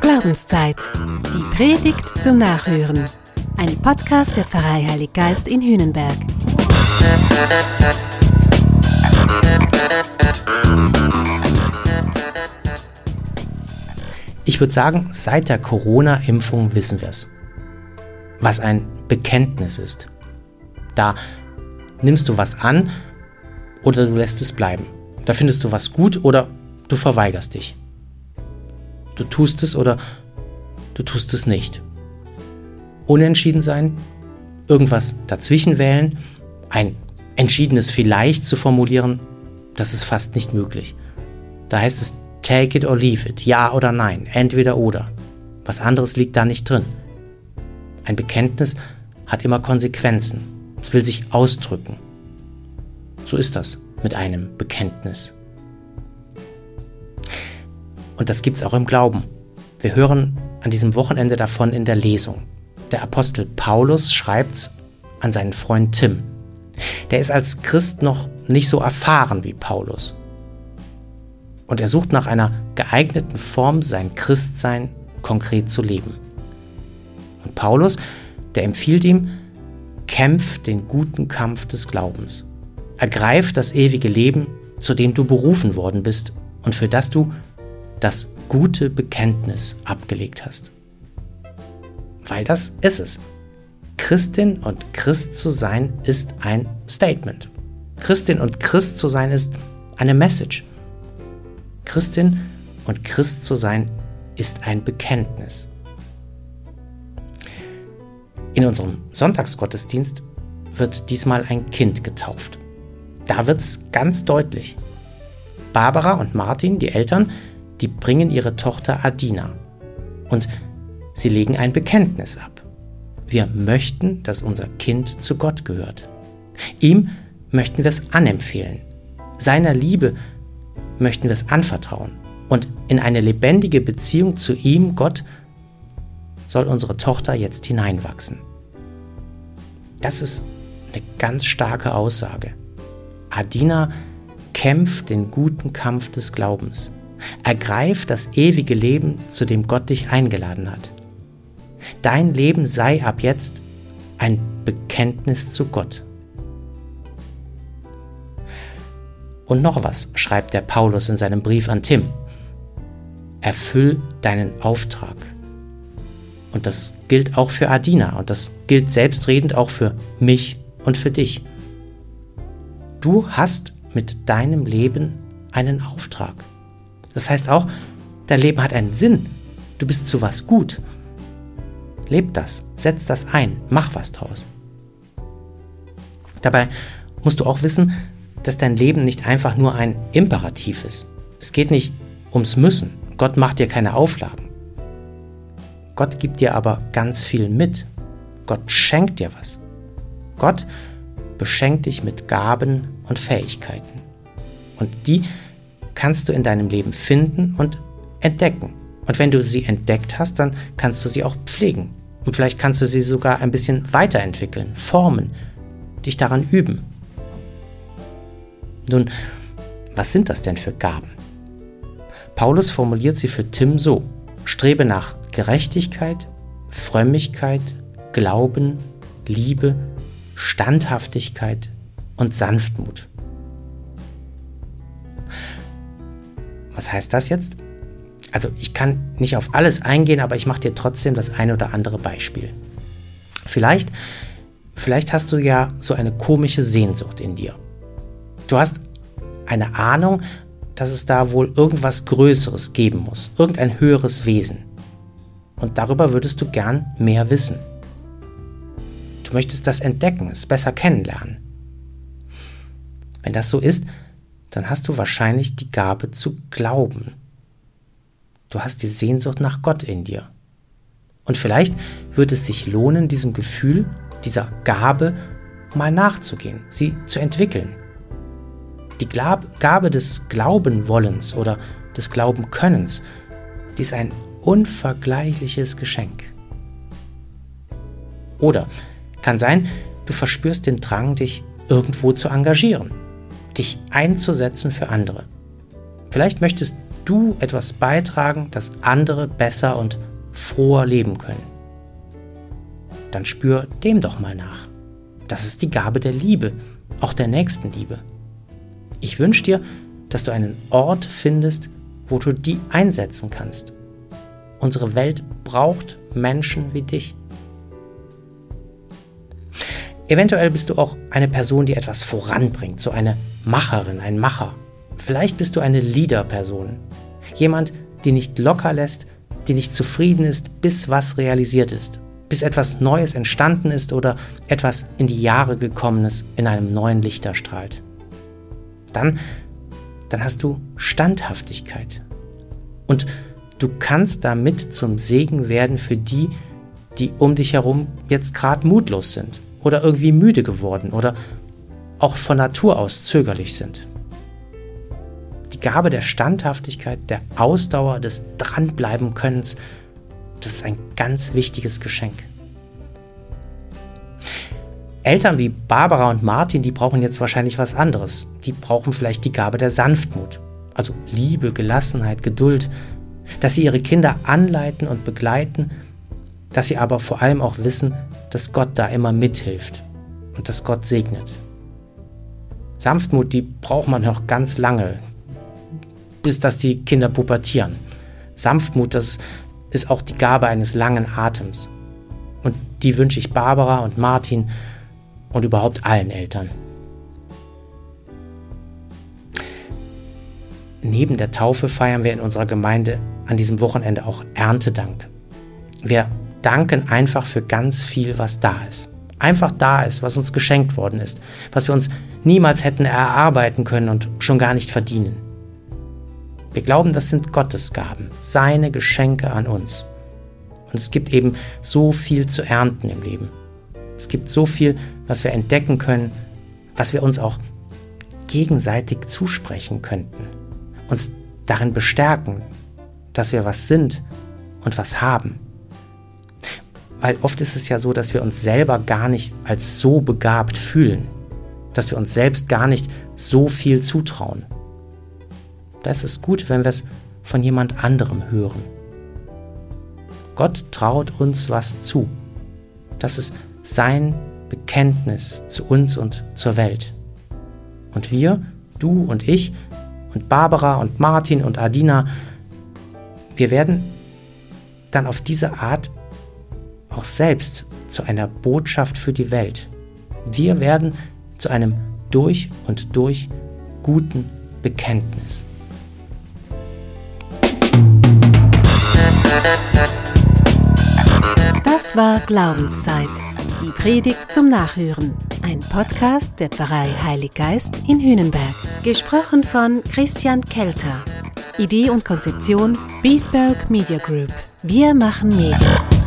Glaubenszeit. Die Predigt zum Nachhören. Ein Podcast der Pfarrei Heilig Geist in Hühnenberg. Ich würde sagen, seit der Corona-Impfung wissen wir es. Was ein Bekenntnis ist. Da nimmst du was an oder du lässt es bleiben. Da findest du was gut oder du verweigerst dich. Du tust es oder du tust es nicht. Unentschieden sein, irgendwas dazwischen wählen, ein entschiedenes Vielleicht zu formulieren, das ist fast nicht möglich. Da heißt es take it or leave it, ja oder nein, entweder oder. Was anderes liegt da nicht drin. Ein Bekenntnis hat immer Konsequenzen. Es will sich ausdrücken. So ist das mit einem Bekenntnis. Und das gibt es auch im Glauben. Wir hören an diesem Wochenende davon in der Lesung. Der Apostel Paulus schreibt an seinen Freund Tim. Der ist als Christ noch nicht so erfahren wie Paulus. Und er sucht nach einer geeigneten Form, sein Christsein konkret zu leben. Und Paulus, der empfiehlt ihm, kämpf den guten Kampf des Glaubens. Ergreif das ewige Leben, zu dem du berufen worden bist und für das du das gute Bekenntnis abgelegt hast. Weil das ist es. Christin und Christ zu sein ist ein Statement. Christin und Christ zu sein ist eine Message. Christin und Christ zu sein ist ein Bekenntnis. In unserem Sonntagsgottesdienst wird diesmal ein Kind getauft. Da wird es ganz deutlich. Barbara und Martin, die Eltern, die bringen ihre Tochter Adina. Und sie legen ein Bekenntnis ab. Wir möchten, dass unser Kind zu Gott gehört. Ihm möchten wir es anempfehlen. Seiner Liebe möchten wir es anvertrauen. Und in eine lebendige Beziehung zu ihm, Gott, soll unsere Tochter jetzt hineinwachsen. Das ist eine ganz starke Aussage. Adina kämpft den guten Kampf des Glaubens. Ergreif das ewige Leben, zu dem Gott dich eingeladen hat. Dein Leben sei ab jetzt ein Bekenntnis zu Gott. Und noch was schreibt der Paulus in seinem Brief an Tim. Erfüll deinen Auftrag. Und das gilt auch für Adina und das gilt selbstredend auch für mich und für dich. Du hast mit deinem Leben einen Auftrag. Das heißt auch, dein Leben hat einen Sinn. Du bist zu was gut. Leb das, setz das ein, mach was draus. Dabei musst du auch wissen, dass dein Leben nicht einfach nur ein Imperativ ist. Es geht nicht ums Müssen. Gott macht dir keine Auflagen. Gott gibt dir aber ganz viel mit. Gott schenkt dir was. Gott beschenkt dich mit Gaben und Fähigkeiten. Und die kannst du in deinem Leben finden und entdecken. Und wenn du sie entdeckt hast, dann kannst du sie auch pflegen. Und vielleicht kannst du sie sogar ein bisschen weiterentwickeln, formen, dich daran üben. Nun, was sind das denn für Gaben? Paulus formuliert sie für Tim so. Strebe nach Gerechtigkeit, Frömmigkeit, Glauben, Liebe, Standhaftigkeit und Sanftmut. Was heißt das jetzt? Also ich kann nicht auf alles eingehen, aber ich mache dir trotzdem das eine oder andere Beispiel. Vielleicht, vielleicht hast du ja so eine komische Sehnsucht in dir. Du hast eine Ahnung, dass es da wohl irgendwas Größeres geben muss, irgendein höheres Wesen. Und darüber würdest du gern mehr wissen. Du möchtest das entdecken, es besser kennenlernen. Wenn das so ist, dann hast du wahrscheinlich die Gabe zu glauben. Du hast die Sehnsucht nach Gott in dir. Und vielleicht wird es sich lohnen, diesem Gefühl, dieser Gabe mal nachzugehen, sie zu entwickeln. Die Gabe des Glaubenwollens oder des Glaubenkönnens, die ist ein unvergleichliches Geschenk. Oder kann sein, du verspürst den Drang, dich irgendwo zu engagieren, dich einzusetzen für andere. Vielleicht möchtest du etwas beitragen, dass andere besser und froher leben können. Dann spür dem doch mal nach. Das ist die Gabe der Liebe, auch der Nächstenliebe. Ich wünsche dir, dass du einen Ort findest, wo du die einsetzen kannst. Unsere Welt braucht Menschen wie dich. Eventuell bist du auch eine Person, die etwas voranbringt, so eine Macherin, ein Macher. Vielleicht bist du eine Leader-Person. Jemand, die nicht locker lässt, die nicht zufrieden ist, bis was realisiert ist, bis etwas Neues entstanden ist oder etwas in die Jahre gekommenes in einem neuen Licht erstrahlt. Dann, dann hast du Standhaftigkeit. Und du kannst damit zum Segen werden für die, die um dich herum jetzt gerade mutlos sind oder irgendwie müde geworden oder auch von Natur aus zögerlich sind. Die Gabe der Standhaftigkeit, der Ausdauer, des Dranbleiben-Könnens, das ist ein ganz wichtiges Geschenk. Eltern wie Barbara und Martin, die brauchen jetzt wahrscheinlich was anderes. Die brauchen vielleicht die Gabe der Sanftmut, also Liebe, Gelassenheit, Geduld, dass sie ihre Kinder anleiten und begleiten, dass sie aber vor allem auch wissen, dass Gott da immer mithilft und dass Gott segnet. Sanftmut, die braucht man noch ganz lange, bis dass die Kinder pubertieren. Sanftmut, das ist auch die Gabe eines langen Atems. Und die wünsche ich Barbara und Martin und überhaupt allen Eltern. Neben der Taufe feiern wir in unserer Gemeinde an diesem Wochenende auch Erntedank. Wir danken einfach für ganz viel, was da ist. Einfach da ist, was uns geschenkt worden ist, was wir uns niemals hätten erarbeiten können und schon gar nicht verdienen. Wir glauben, das sind Gottes Gaben, seine Geschenke an uns. Und es gibt eben so viel zu ernten im Leben. Es gibt so viel, was wir entdecken können, was wir uns auch gegenseitig zusprechen könnten, uns darin bestärken, dass wir was sind und was haben. Weil oft ist es ja so, dass wir uns selber gar nicht als so begabt fühlen, dass wir uns selbst gar nicht so viel zutrauen. Da ist es gut, wenn wir es von jemand anderem hören. Gott traut uns was zu. Das ist sein Bekenntnis zu uns und zur Welt. Und wir, du und ich und Barbara und Martin und Adina, wir werden dann auf diese Art auch selbst zu einer Botschaft für die Welt. Wir werden zu einem durch und durch guten Bekenntnis. Das war Glaubenszeit. Die Predigt zum Nachhören. Ein Podcast der Pfarrei Heilig Geist in Hünenberg. Gesprochen von Christian Kelter. Idee und Konzeption Biesberg Media Group. Wir machen Medien.